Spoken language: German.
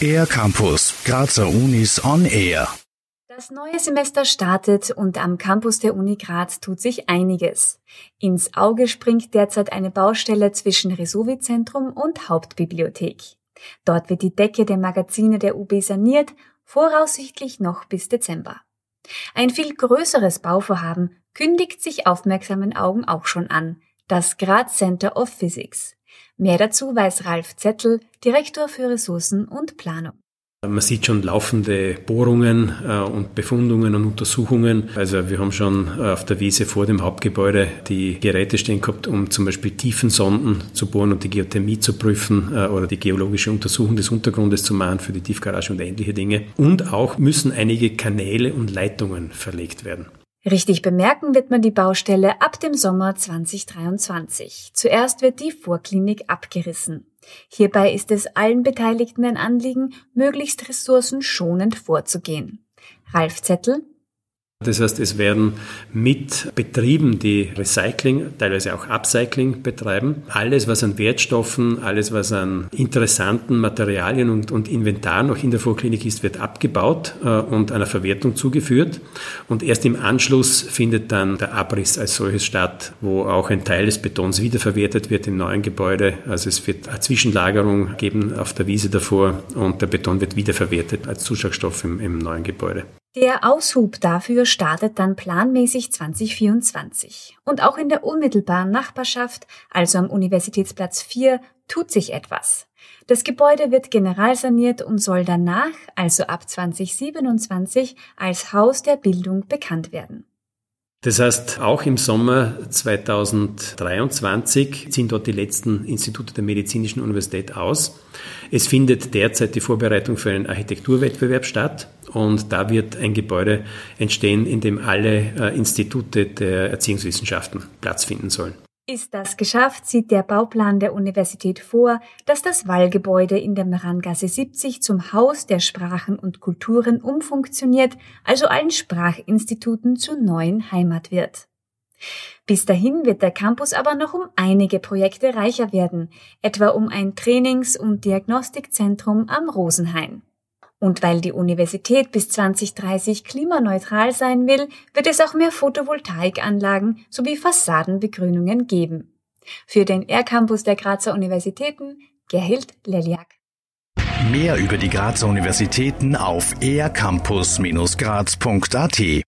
Air Campus, Grazer Unis on Air. Das neue Semester startet und am Campus der Uni Graz tut sich einiges. Ins Auge springt derzeit eine Baustelle zwischen Resovi-Zentrum und Hauptbibliothek. Dort wird die Decke der Magazine der UB saniert, voraussichtlich noch bis Dezember. Ein viel größeres Bauvorhaben kündigt sich aufmerksamen Augen auch schon an, das Graz Center of Physics. Mehr dazu weiß Ralf Zettel, Direktor für Ressourcen und Planung. Man sieht schon laufende Bohrungen äh, und Befundungen und Untersuchungen. Also wir haben schon äh, auf der Wiese vor dem Hauptgebäude die Geräte stehen gehabt, um zum Beispiel Tiefensonden zu bohren und die Geothermie zu prüfen äh, oder die geologische Untersuchung des Untergrundes zu machen für die Tiefgarage und ähnliche Dinge. Und auch müssen einige Kanäle und Leitungen verlegt werden. Richtig bemerken wird man die Baustelle ab dem Sommer 2023. Zuerst wird die Vorklinik abgerissen. Hierbei ist es allen Beteiligten ein Anliegen, möglichst ressourcenschonend vorzugehen. Ralf Zettel, das heißt, es werden mit Betrieben, die Recycling, teilweise auch Upcycling betreiben, alles, was an Wertstoffen, alles, was an interessanten Materialien und, und Inventar noch in der Vorklinik ist, wird abgebaut äh, und einer Verwertung zugeführt. Und erst im Anschluss findet dann der Abriss als solches statt, wo auch ein Teil des Betons wiederverwertet wird im neuen Gebäude. Also es wird eine Zwischenlagerung geben auf der Wiese davor und der Beton wird wiederverwertet als Zusatzstoff im, im neuen Gebäude. Der Aushub dafür startet dann planmäßig 2024. Und auch in der unmittelbaren Nachbarschaft, also am Universitätsplatz 4, tut sich etwas. Das Gebäude wird generalsaniert und soll danach, also ab 2027, als Haus der Bildung bekannt werden. Das heißt, auch im Sommer 2023 ziehen dort die letzten Institute der Medizinischen Universität aus. Es findet derzeit die Vorbereitung für einen Architekturwettbewerb statt und da wird ein Gebäude entstehen, in dem alle äh, Institute der Erziehungswissenschaften Platz finden sollen. Ist das geschafft, sieht der Bauplan der Universität vor, dass das Wallgebäude in der Merangasse 70 zum Haus der Sprachen und Kulturen umfunktioniert, also allen Sprachinstituten zur neuen Heimat wird. Bis dahin wird der Campus aber noch um einige Projekte reicher werden, etwa um ein Trainings- und Diagnostikzentrum am Rosenhain. Und weil die Universität bis 2030 klimaneutral sein will, wird es auch mehr Photovoltaikanlagen sowie Fassadenbegrünungen geben. Für den R-Campus der Grazer Universitäten Gerhild Leliak. Mehr über die Grazer Universitäten auf ercampus-graz.at